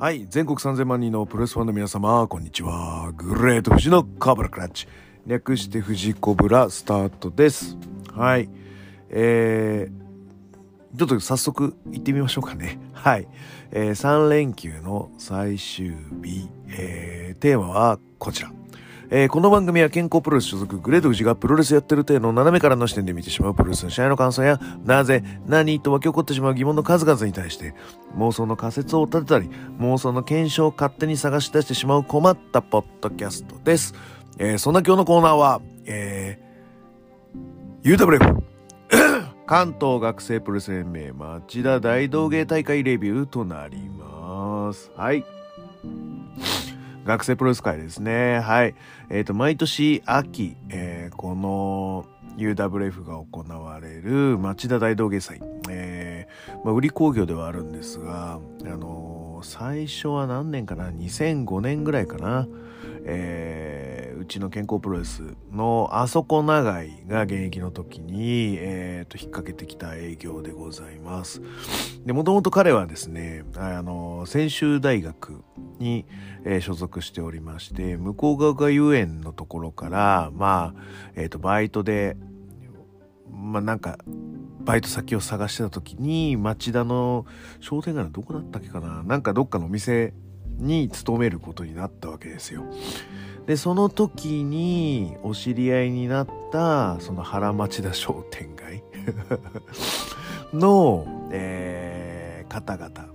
はい全国3000万人のプロレスファンの皆様こんにちは。グレート富士のカブラクラッチ。略して富士コブラスタートです。はい。えー、ちょっと早速行ってみましょうかね。はい、えー、3連休の最終日、えー、テーマはこちら。えー、この番組は健康プロレス所属グレート富士がプロレスやってる程度の斜めからの視点で見てしまうプロレスの試合の感想や、なぜ、何と湧き起こってしまう疑問の数々に対して、妄想の仮説を立てたり、妄想の検証を勝手に探し出してしまう困ったポッドキャストです。えー、そんな今日のコーナーは、えー、UWF 関東学生プロレス連盟町田大道芸大会レビューとなります。はい。学生プロレス界ですね。はい。えっ、ー、と、毎年秋、えー、この UWF が行われる町田大道芸祭。えー、まあ、売り工業ではあるんですが、あのー、最初は何年かな ?2005 年ぐらいかな？えー、うちの健康プロレスのあそこ長井が現役の時に、えー、と引っ掛けてきた営業でございます。で、もともと彼はですね、あの、専修大学に、えー、所属しておりまして、向こう側が遊園のところから、まあ、えっ、ー、と、バイトで、まあなんか、バイト先を探してた時に、町田の商店街のどこだったっけかな？なんかどっかのお店に勤めることになったわけですよ。でその時にお知り合いになったその原町田商店街 の、えー、方々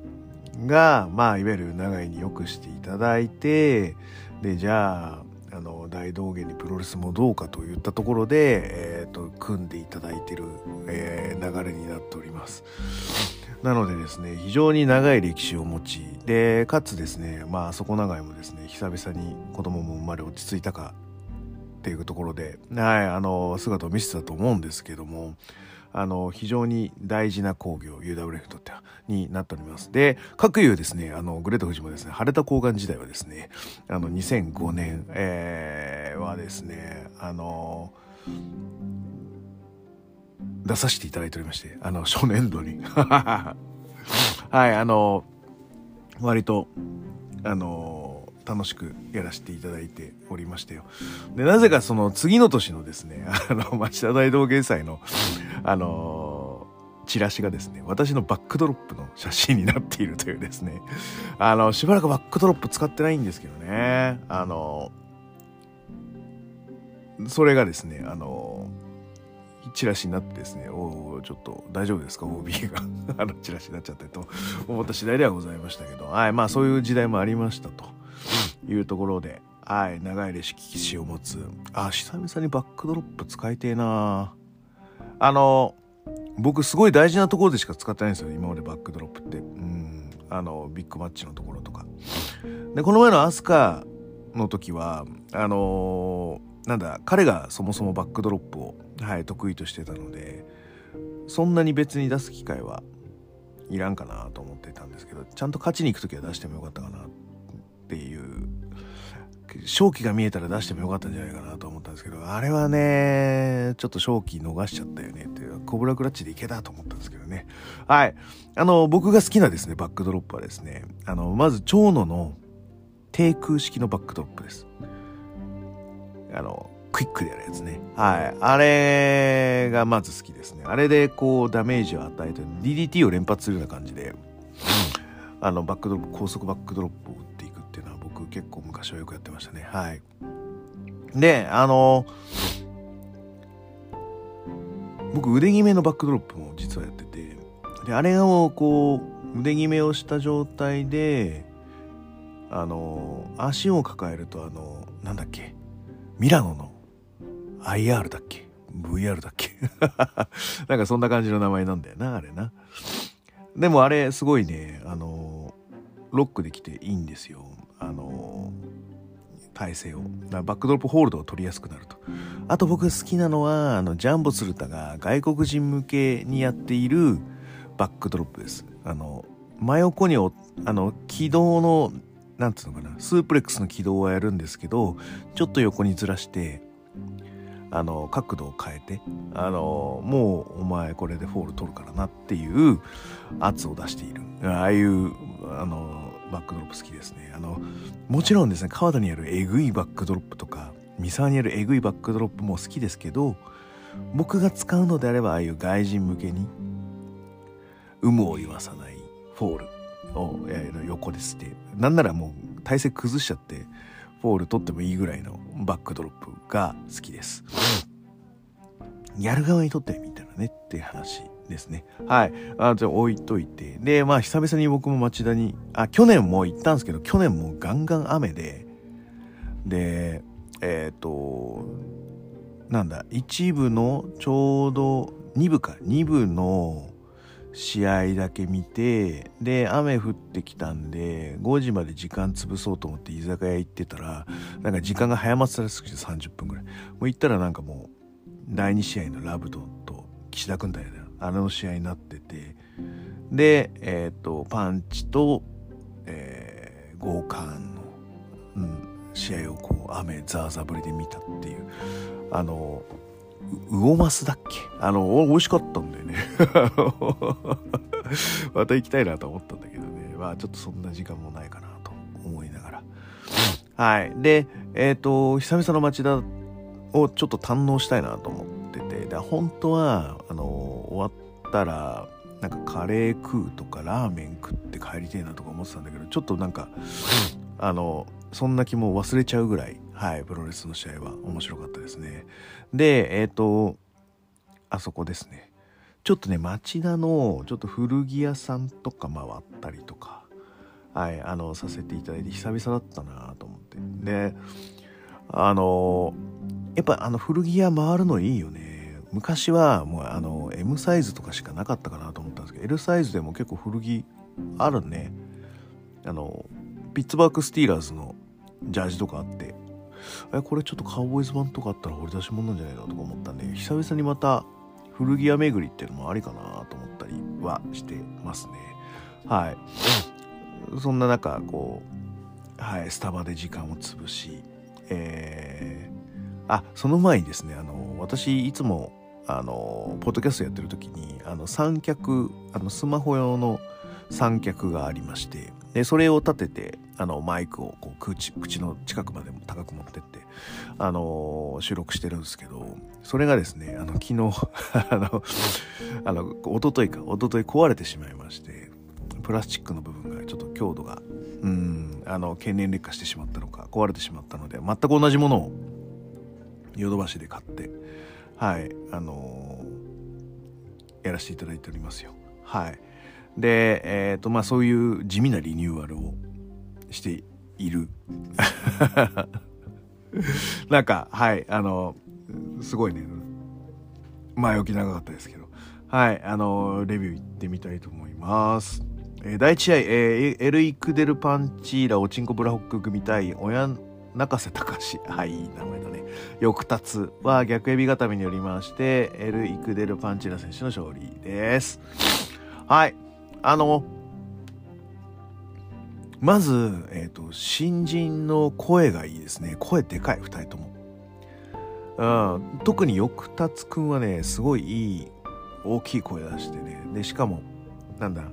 がまあいわゆる長井によくしていただいてでじゃああの大道芸にプロレスもどうかといったところで、えーと、組んでいただいてる、えー、流れになっております。なのでですね、非常に長い歴史を持ち、で、かつですね、まあ、そこ長いもですね、久々に子供も生まれ落ち着いたかっていうところで、はい、あの、姿を見せたと思うんですけども、あの、非常に大事な工業、UWF にとっては、になっております。で、各有ですね、あの、グレート富士もですね、晴れた高岩時代はですね、あの、2005年、えー、はですね、あの、出させていただいておりまして、あの、初年度に。はい、あの、割と、あの、楽しくやらせていただいておりましたよ。で、なぜかその次の年のですね、あの、町田大道芸祭の、あの、チラシがですね、私のバックドロップの写真になっているというですね、あの、しばらくバックドロップ使ってないんですけどね、あの、それがですね、あの、チラシになってですね、おおちょっと大丈夫ですか ?OB が。あのチラシになっちゃったと。思った次第ではございましたけど、はい、まあそういう時代もありましたと。いうところで、はい、長い歴史を持つ、あ、久々にバックドロップ使いてえな。あの、僕すごい大事なところでしか使ってないんですよ、今までバックドロップって。うん、あの、ビッグマッチのところとか。で、この前のアスカの時は、あのーなんだ彼がそもそもバックドロップを、はい、得意としてたのでそんなに別に出す機会はいらんかなと思ってたんですけどちゃんと勝ちに行く時は出してもよかったかなっていう勝機が見えたら出してもよかったんじゃないかなと思ったんですけどあれはねちょっと勝機逃しちゃったよねっていうコブラクラッチでいけたと思ったんですけどね。はい。あの僕が好きなですねバックドロップはですねあのまず永田の低空式のバックドロップです。あの、クイックでやるやつね。はい。あれがまず好きですね。あれでこうダメージを与えて DDT を連発するような感じで、あの、バックドロップ、高速バックドロップを打っていくっていうのは僕結構昔はよくやってましたね。はい。で、あの、僕腕決めのバックドロップも実はやってて、で、あれをこう、腕決めをした状態で、あの、足を抱えるとあの、なんだっけ、ミラノの IR だっけ ?VR だっけ？なんかそんな感じの名前なんだよな、あれな。でもあれすごいね、あの、ロックできていいんですよ。あの、体勢を。バックドロップホールドを取りやすくなると。あと僕好きなのは、あの、ジャンボ鶴田が外国人向けにやっているバックドロップです。あの、真横にあの、軌道のなんつうのかな、スープレックスの軌道はやるんですけど、ちょっと横にずらして、あの、角度を変えて、あの、もうお前これでフォール取るからなっていう圧を出している。ああいう、あの、バックドロップ好きですね。あの、もちろんですね、川田にやるえぐいバックドロップとか、三沢にやるえぐいバックドロップも好きですけど、僕が使うのであれば、ああいう外人向けに、有無を言わさないフォールを横ですって、なんならもう体勢崩しちゃって、フォール取ってもいいぐらいのバックドロップが好きです。やる側にとってみたいなねっていう話ですね。はい。あ、じゃあ置いといて。で、まあ久々に僕も町田に、あ、去年も行ったんですけど、去年もガンガン雨で、で、えっ、ー、と、なんだ、一部のちょうど2部か、2部の試合だけ見て、で、雨降ってきたんで、5時まで時間潰そうと思って居酒屋行ってたら、なんか時間が早まってたらしくて30分ぐらい。もう行ったらなんかもう、第2試合のラブドンと岸田君だよ。ね。あの試合になってて。で、えっ、ー、とパンチと、えー、豪冠の、うん、試合をこう雨ザーザーぶりで見たっていう。あの魚マスだっけ？あの美味しかったんだよね。また行きたいなと思ったんだけどね。まあちょっとそんな時間もないかなと思いながら。はい。でえっ、ー、と久々の町田をちょっと堪能したいなと思ってて。で本当はあの終わったらなんかカレー食うとかラーメン食って帰りてえなとか思ってたんだけどちょっとなんかあのそんな気も忘れちゃうぐらいはいプロレスの試合は面白かったですね。でえっ、ー、とあそこですね。ちょっとね町田のちょっと古着屋さんとか回ったりとかはいあのさせていただいて久々だったなと思って。であのやっぱあの古着屋回るのいいよね。昔はもうあの M サイズとかしかなかったかなと思ったんですけど L サイズでも結構古着あるね。あのピッツバーグスティーラーズのジャージとかあってえこれちょっとカウボーイズ版とかあったら掘り出し物なんじゃないかとか思ったんで久々にまた古着屋巡りっていうのもありかなと思ったりはしてますね。はい。そんな中こうはいスタバで時間を潰しえーあその前にですねあの私いつもあのポッドキャストやってる時にあの三脚あのスマホ用の三脚がありましてでそれを立ててあのマイクをこう口口の近くまでも高く持ってってあの収録してるんですけどそれがですねあの昨日 あのあの一昨日か一昨日壊れてしまいましてプラスチックの部分がちょっと強度がうんあの経年劣化してしまったのか壊れてしまったので全く同じものをヨドバシで買ってはいあのー、やらせていただいておりますよ。はい。でえっ、ー、とまあそういう地味なリニューアルをしている。なんかはいあのすごいね。前置き長かったですけど。はいあのレビュー行ってみたいと思います。え、第1試合、えー、エルイクデルパンチーラオチンコブラホック組対親中瀬隆。はいい名前だね。翌達は逆エビ固めによりましてエル・イクデル・パンチラ選手の勝利です。はいあのまず、えーと、新人の声がいいですね。声でかい2人とも、うん、特に翌達くんはねすごいいい大きい声出してね。でしかもなんだ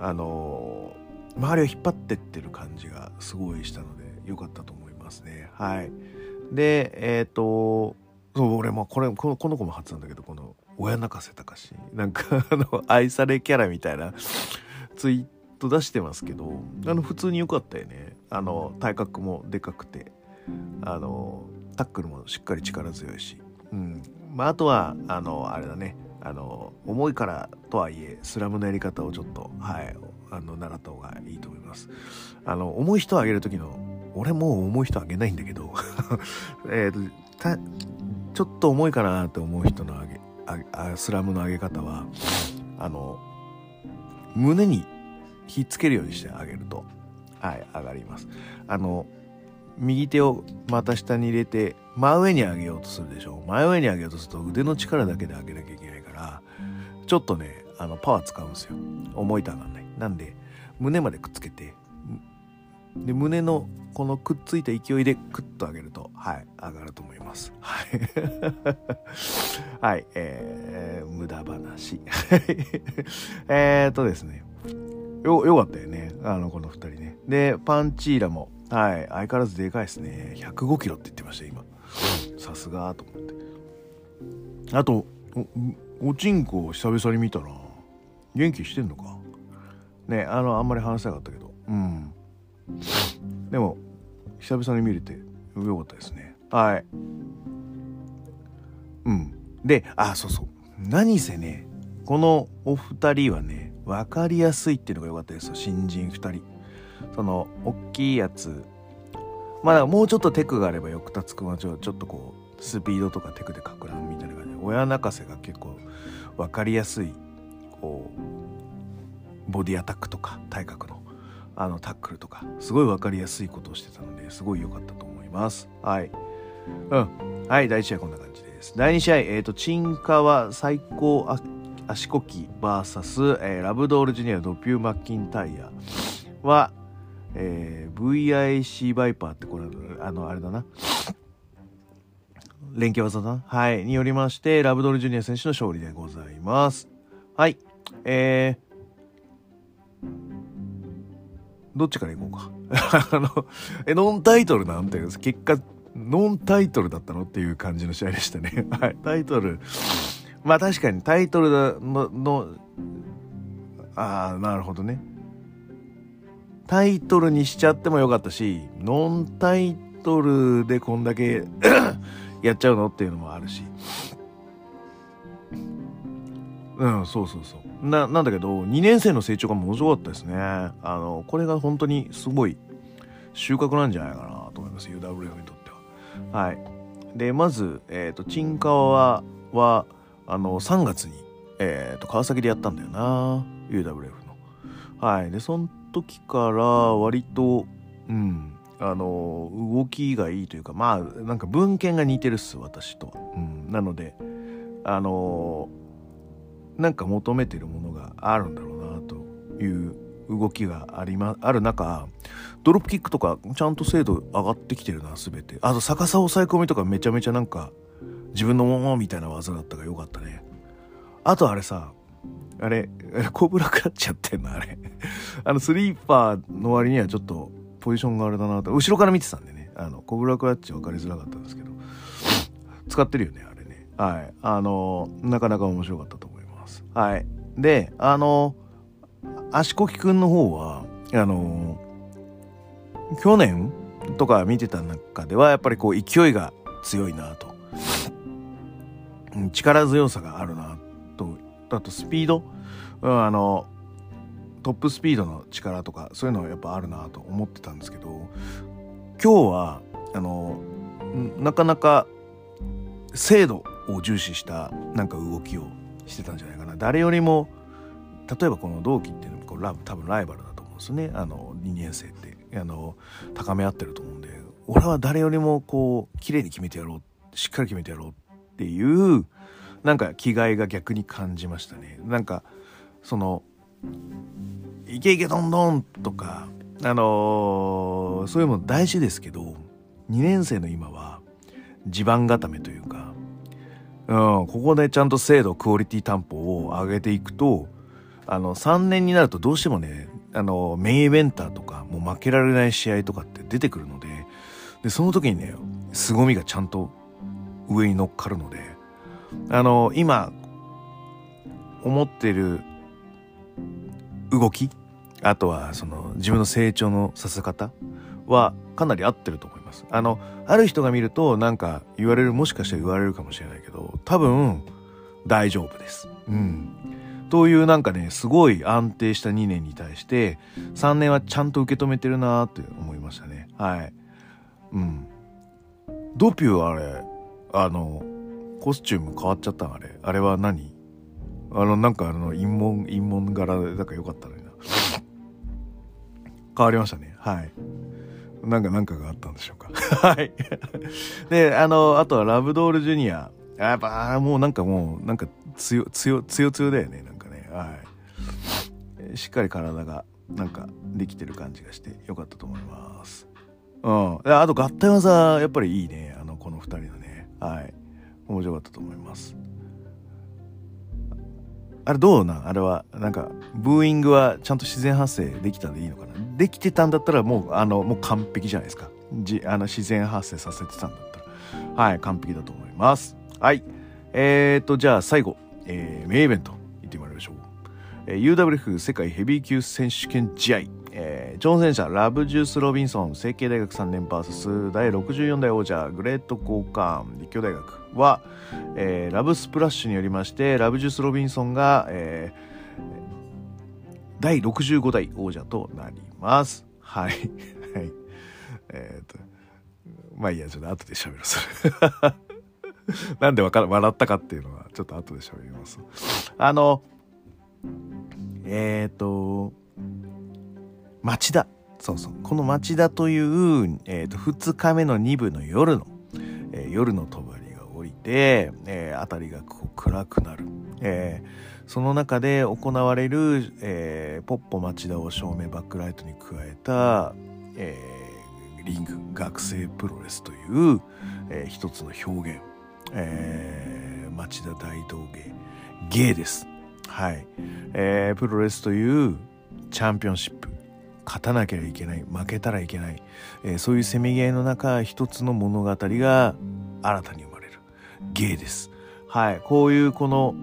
あの周りを引っ張ってってる感じがすごいしたので良かったと思ますね。はい。で、えっ、ー、と、俺もこれ、このこの子も初なんだけど、この、親泣かせたかし、なんか、あの、愛されキャラみたいなツイート出してますけど、あの、普通に良かったよね。あの、体格もでかくて、あの、タックルもしっかり力強いし、うん。まあ、あとは、あの、あれだね、あの、重いからとはいえ、スラムのやり方をちょっと、はい、あの、習った方がいいと思います。あの、重い人を上げる時の俺もう重い人あげないんだけど。えとちょっと重いかなって思う人の上げあスラムの上げ方はあの胸にひっつけるようにしてあげるとはい上がります。あの右手を股下に入れて真上に上げようとするでしょ？真上に上げようとすると腕の力だけで上げなきゃいけないからちょっとねあのパワー使うんですよ。重いと上がんない。なんで胸までくっつけてで胸のこのくっついた勢いでクッと上げるとはい上がると思いますはい はいえー、無駄話 えっとですねよ、よかったよね。あの、この二人ね。で、パンチーラも、はい、相変わらずでかいですね。105キロって言ってました、今。さすがと思って。あと、お、おちんこを久々に見たら、元気してんのか？ね、あの、あんまり話せなかったけど。うん。でも、久々に見れて、よかったですね。はい。うん。で、あ、そうそう。何せね、このお二人はね、分かりやすいっていうのが良かったですよ。新人二人。その、大きいやつ。まだもうちょっとテクがあれば、よく立つくんはちょっとこう、スピードとかテクでかく乱みたいな感じで、親泣かせが結構分かりやすい、こう、ボディアタックとか、体格の、あの、タックルとか、すごい分かりやすいことをしてたので、すごい良かったと思います。はい。うん。はい、第1試合こんな感じです。第2試合、えっ、ー、と、チンカワ最高足こき VS、えー、ラブドールジュニアドピュー・マッキンタイヤは、えー、VIC バイパーってこれ、あの、あれだな。連携技だな。はい。によりまして、ラブドールジュニア選手の勝利でございます。はい。えー、どっちからいこうか。あの、え、ノンタイトルなんて、結果、ノンタイトルだったのっていう感じの試合でしたね。はい。タイトル、まあ確かにタイトルの、の、ああ、なるほどね。タイトルにしちゃってもよかったし、ノンタイトルでこんだけ やっちゃうのっていうのもあるし。うん、そうそうそう。な、なんだけど、2年生の成長がものすごかったですね。あの、これが本当にすごい収穫なんじゃないかなと思います。UWF にとっては。はい。で、まず、えっ、ー、と、チンカワは、あの、3月に、えっ、ー、と、川崎でやったんだよな。UWF の。はい。で、その時から割と、うん、あの、動きがいいというか、まあ、なんか文献が似てるっす、私と。うん。なので、あの、なんか求めてるものがあるんだろうな、という動きがありま、ある中、ドロップキックとかちゃんと精度上がってきてるな、すべて。あと逆さ抑え込みとかめちゃめちゃなんか、自分のものみたいな技だったからよかったね。あとあれさ、あれ、コブラクラッチやってんのあれ。あの、スリーパーの割にはちょっとポジションがあれだなと。後ろから見てたんでね。あの、コブラクラッチ分かりづらかったんですけど。使ってるよね、あれね。はい。あの、なかなか面白かったと思います。はい。で、あの、足こきくんの方は、あの、去年とか見てた中では、やっぱりこう勢いが強いなと。力強さがあるなとあとスピード、うん、あのトップスピードの力とかそういうのはやっぱあるなと思ってたんですけど今日はあのなかなか精度を重視したなんか動きをしてたんじゃないかな。誰よりも例えばこの同期っていうのこうラ多分ライバルだと思うんですね。あの2年生って。あの高め合ってると思うんで。俺は誰よりもこう綺麗に決めてやろう。しっかり決めてやろうっていうなんか気概が逆に感じましたね。なんかその「イケイケどんどん」とかあのー、そういうもの大事ですけど2年生の今は地盤固めというか、うん、ここでちゃんと精度クオリティ担保を上げていくとあの3年になるとどうしてもねあのメインイベンターとかもう負けられない試合とかって出てくるのででその時にね凄みがちゃんと上に乗っかるのであの今思ってる動きあとはその自分の成長のさせ方はかなり合ってると思います。あの、ある人が見るとなんか言われる、もしかしたら言われるかもしれないけど、多分大丈夫です。うん。というなんかね、すごい安定した2年に対して、3年はちゃんと受け止めてるなーって思いましたね。はい。うん。ドピューはあれ、あの、コスチューム変わっちゃったあれ？あれは何？あの、なんかあの、陰門、陰門柄で、なんか良かったのにな。変わりましたね。はい。なんか、なんかがあったんでしょうか。はい。で、あの、あとはラブドールジュニア。やっぱ、もうなんかもう、なんか強、強、強強だよね。なんかね。はい。しっかり体が、なんか、できてる感じがしてよかったと思います。うん。あと合体技、やっぱりいいね。あの、この二人のね。はい。面白かったと思います。あれどうなん？あれはなんかブーイングはちゃんと自然発生できたんでいいのかな？できてたんだったらもうあのもう完璧じゃないですか。じあの自然発生させてたんだったら。はい完璧だと思います。はい。えーとじゃあ最後、えー、メイベントいってみましょう、えー、UWF 世界ヘビー級選手権試合。えー、挑戦者ラブジュース・ロビンソン成蹊大学3年 VS 第64代王者グレート・コーカーン立教大学。は、えー、ラブスプラッシュによりましてラブジュース・ロビンソンが、えー、第65代王者となります。はい。はい。えっ、と、まあいいや、ちょっと後で喋る。それ なんでわか笑ったかっていうのは、ちょっと後で喋ります。あの、えっ、ー、と、町田。そうそう。この町田という、えっ、ー、と、2日目の2部の夜の、えー、夜の帳が降りて、えー、辺りがこう暗くなる。えー、その中で行われる、えー、ポッポ町田を照明バックライトに加えた、えー、リング学生プロレスという、えー、一つの表現、えー、町田大道芸芸です。はい、えー、プロレスというチャンピオンシップ。勝たなきゃいけない。負けたらいけない、えー、そういうせめぎ合いの中一つの物語が新たに生まれ芸です。はい、こういうこの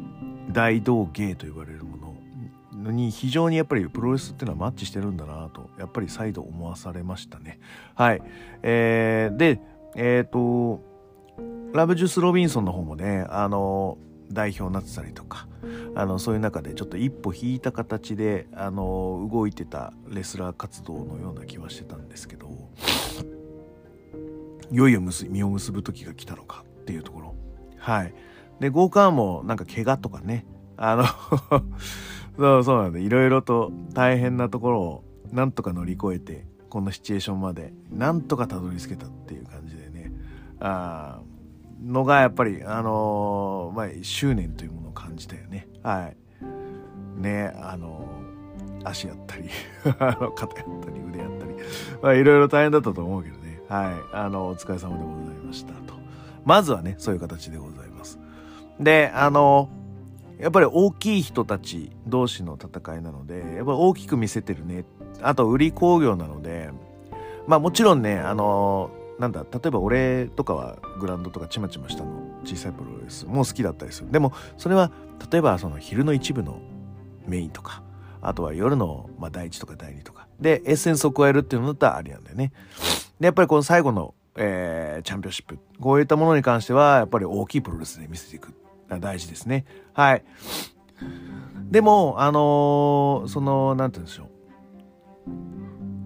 大道芸と呼ばれるものに非常にやっぱりプロレスっていうのはマッチしてるんだなとやっぱり再度思わされましたね。はい、えー、でえっ、ー、とラブジュース・ロビンソンの方もねあの代表になってたりとかあのそういう中でちょっと一歩引いた形であの動いてたレスラー活動のような気はしてたんですけどいよいよ実を結ぶ時が来たのかっていうところはい。でゴーカーもなんか怪我とかね。あの そうそうなんでいろいろと大変なところをなんとか乗り越えてこのシチュエーションまでなんとかたどり着けたっていう感じでね。あのがやっぱりあのー、まあ執念というものを感じたよね。はい。ねあのー、足やったり 肩やったり腕やったり。まあいろいろ大変だったと思うけどね。はい。あのお疲れ様でございましたと。まずはねそういう形でございます。であのやっぱり大きい人たち同士の戦いなのでやっぱ大きく見せてるね。あと売り工業なのでまあもちろんねあのなんだ例えば俺とかはグラウンドとかちまちましたの。小さいプロレスも好きだったりする。でもそれは例えばその昼の一部のメインとかあとは夜の、まあ、第1とか第2とか。でエッセンスを加えるっていうのだったらありなんだよね。でやっぱりこの最後の、えー、チャンピオンシップこういったものに関してはやっぱり大きいプロレスで見せていく大事ですね。はい。でもあのー、そのなんて言うんでしょう。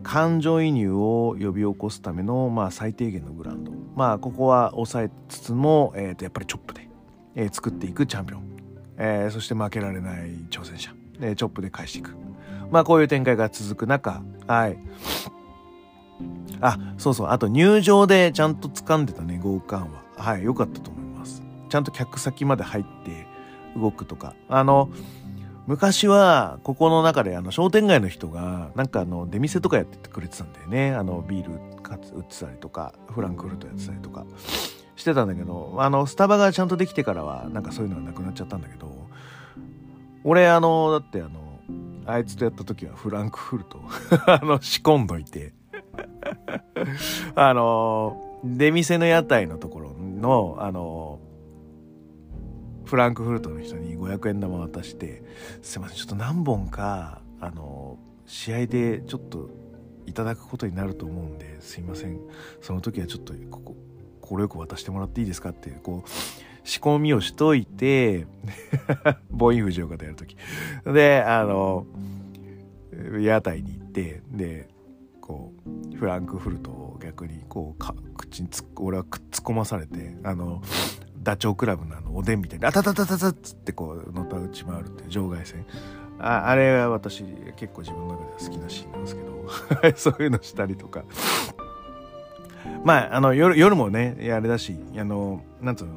感情移入を呼び起こすための、まあ、最低限のグラウンド。まあここは抑えつつも、えー、とやっぱりチョップで、えー、作っていくチャンピオン、えー、そして負けられない挑戦者、えー、チョップで返していく。まあこういう展開が続く中はい。あそうそう。あと入場でちゃんと掴んでたね豪華は。はい良かったと思います。ちゃんと客先まで入って動くとか。あの昔はここの中であの商店街の人がなんかあの出店とかやっててくれてたんだよね。あのビール売ってたりとかフランクフルトやってたりとか。してたんだけどあのスタバがちゃんとできてからはなんかそういうのはなくなっちゃったんだけど俺あのだってあのあいつとやった時はフランクフルト。あの仕込んどいて。あの出店の屋台のところのあのフランクフルトの人に500円玉渡して「すいませんちょっと何本かあの試合でちょっといただくことになると思うんですいませんその時はちょっとこここれよく渡してもらっていいですか?」ってこう仕込みをしといて ボイン藤岡でやる時であの屋台に行ってでこうフランクフルトを逆にこう口に俺はくっつこまされてあのダチョウ倶楽部のあのおでんみたいにあたたたたたっつってこうのたうち回るって場外戦。ああれは私結構自分の中では好きなシーンなんですけど そういうのしたりとか。まああの夜夜もねあれだしあのなんつうの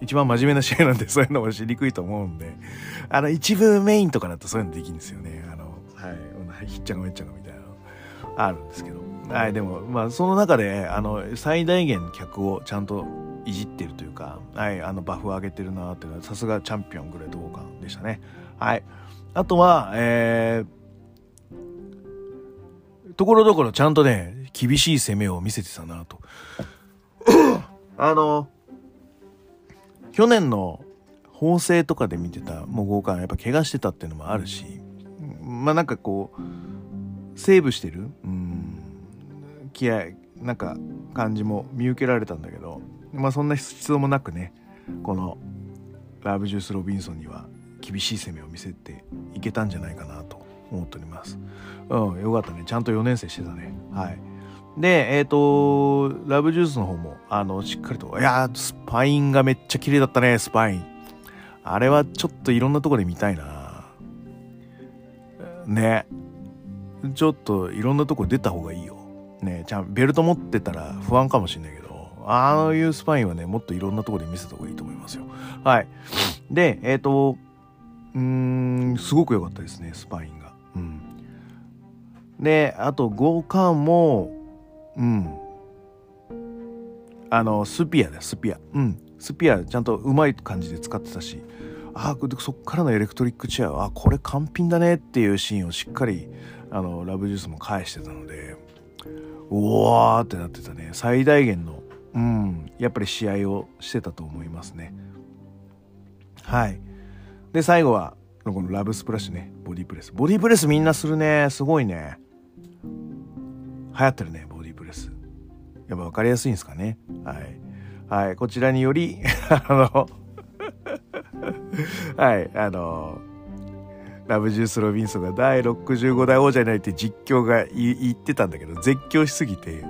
一番真面目な試合なんで そういうのもしにくいと思うんであの一部メインとかだとそういうのできるんですよね。あのはい。ひっちゃがめっちゃがみたいな。のあるんですけどはいでもまあその中であの最大限客をちゃんといじってるというか、はい、あのバフを上げてるなっていうのはさすがチャンピオングレートウォーカーでしたね。はい。あとは、えー、ところどころちゃんとね、厳しい攻めを見せてたなと。あの、去年の法政とかで見てたもう豪華やっぱ怪我してたっていうのもあるし、まあなんかこう、セーブしてる、うん、気合、なんか感じも見受けられたんだけど、まあそんな必要もなくね、このラブジュース・ロビンソンには厳しい攻めを見せていけたんじゃないかなと思っております。うん、よかったね。ちゃんと4年生してたね。はい。で、えっ、ー、と、ラブジュースの方も、あの、しっかりと、いやスパインがめっちゃ綺麗だったね、スパイン。あれはちょっといろんなとこで見たいな。ね。ちょっといろんなとこ出た方がいいよ。ねちゃん、ベルト持ってたら不安かもしんないけど、ああいうスパインはね、もっといろんなとこで見せた方がいいと思いますよ。はい。で、えっ、ー、と、うーん、すごく良かったですね、スパインが。うん。で、あと、五感も、うん。あの、スピアだよ、スピア。うん。スピア、ちゃんとうまい感じで使ってたし、ああ、そっからのエレクトリックチェア、あこれ完品だねっていうシーンをしっかり、あの、ラブジュースも返してたので、うわーってなってたね。最大限の、うん、やっぱり試合をしてたと思いますね。はい。で、最後は、このラブスプラッシュね。ボディプレス。ボディプレスみんなするね。すごいね。流行ってるね、ボディプレス。やっぱ分かりやすいんですかね。はい。はい。こちらにより、あの はい、あのラブジュース・ロビンソンが第65代王者になりって実況が言ってたんだけど、絶叫しすぎて、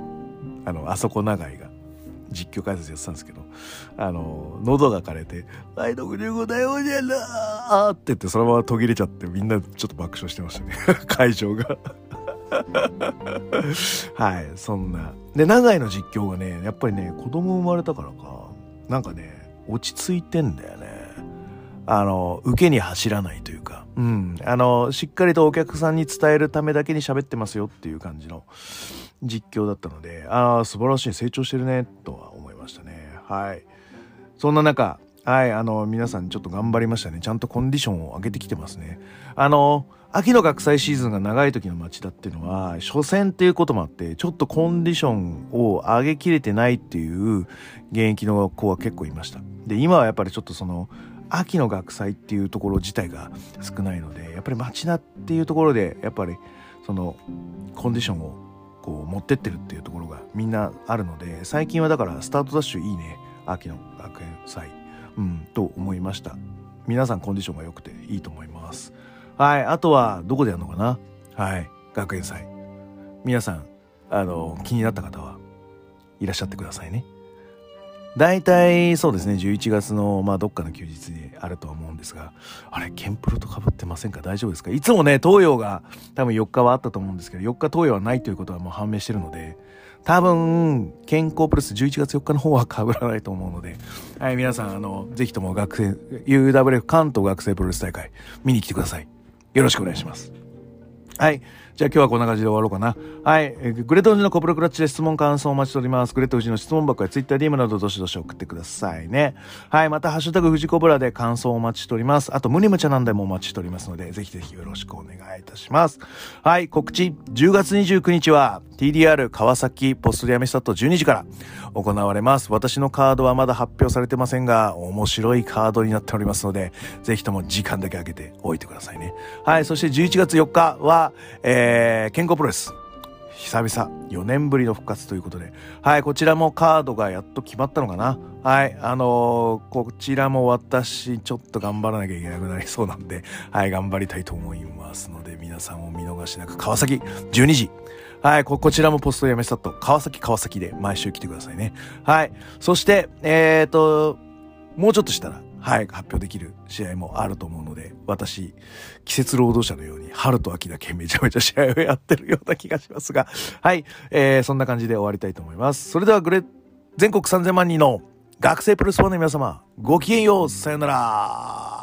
あの、あそこ長いが。実況解説やってたんですけど、あの、喉が枯れて、第65代王者だーって言ってそのまま途切れちゃってみんなちょっと爆笑してましたね。会場が はい、そんな。で、長井の実況がね、やっぱりね、子供生まれたからか、なんかね、落ち着いてんだよね。あの、受けに走らないというか、うん、あの、しっかりとお客さんに伝えるためだけに喋ってますよっていう感じの実況だったので、ああ、素晴らしい、成長してるね、とは思いましたね。はい。そんな中、はい、あの、皆さんちょっと頑張りましたね。ちゃんとコンディションを上げてきてますね。あの、秋の学祭シーズンが長い時の町田っていうのは、初戦っていうこともあって、ちょっとコンディションを上げきれてないっていう現役の子は結構いました。で、今はやっぱりちょっとその、秋の学祭っていうところ自体が少ないのでやっぱり町田っていうところでやっぱりそのコンディションをこう持ってってるっていうところがみんなあるので最近はだからスタートダッシュいいね秋の学園祭うんと思いました。皆さんコンディションが良くていいと思います。はいあとはどこでやるのかな？はい学園祭。皆さんあの気になった方はいらっしゃってくださいね。大体そうですね11月のまあどっかの休日であるとは思うんですがあれケンプロとかぶってませんか？大丈夫ですか？いつもね東洋が多分4日はあったと思うんですけど4日東洋はないということはもう判明してるので多分健康プラス11月4日の方は被らないと思うのではい皆さんあのぜひとも学生 UWF 関東学生プロレス大会見に来てください。よろしくお願いします。はい。じゃあ今日はこんな感じで終わろうかな。はい。えー、グレート富士のコブラクラッチで質問感想をお待ちしております。グレート富士の質問箱や Twitter、DM などどしどし送ってくださいね。はい。また、ハッシュタグ富士コブラで感想をお待ちしております。あと、無理無茶なんでもお待ちしておりますので、ぜひぜひよろしくお願いいたします。はい。告知、10月29日は TDR 川崎ポストディアメスタット12時から行われます。私のカードはまだ発表されてませんが、面白いカードになっておりますので、ぜひとも時間だけ空けておいてくださいね。はい。そして11月4日は、えー、え健康プロレス。久々、4年ぶりの復活ということで。はい、こちらもカードがやっと決まったのかな。はい、あのー、こちらも私、ちょっと頑張らなきゃいけなくなりそうなんで、はい、頑張りたいと思いますので、皆さんお見逃しなく、川崎、12時。はい、こ、こちらもポストやめスタット、川崎川崎で毎週来てくださいね。はい。そして、えっ、ー、と、もうちょっとしたら、早く、発表できる試合もあると思うので、私、季節労働者のように春と秋だけめちゃめちゃ試合をやってるような気がしますが、はい、えー、そんな感じで終わりたいと思います。それではグレ、全国3000万人の学生プロスファンの皆様、ごきげんよう、さよなら。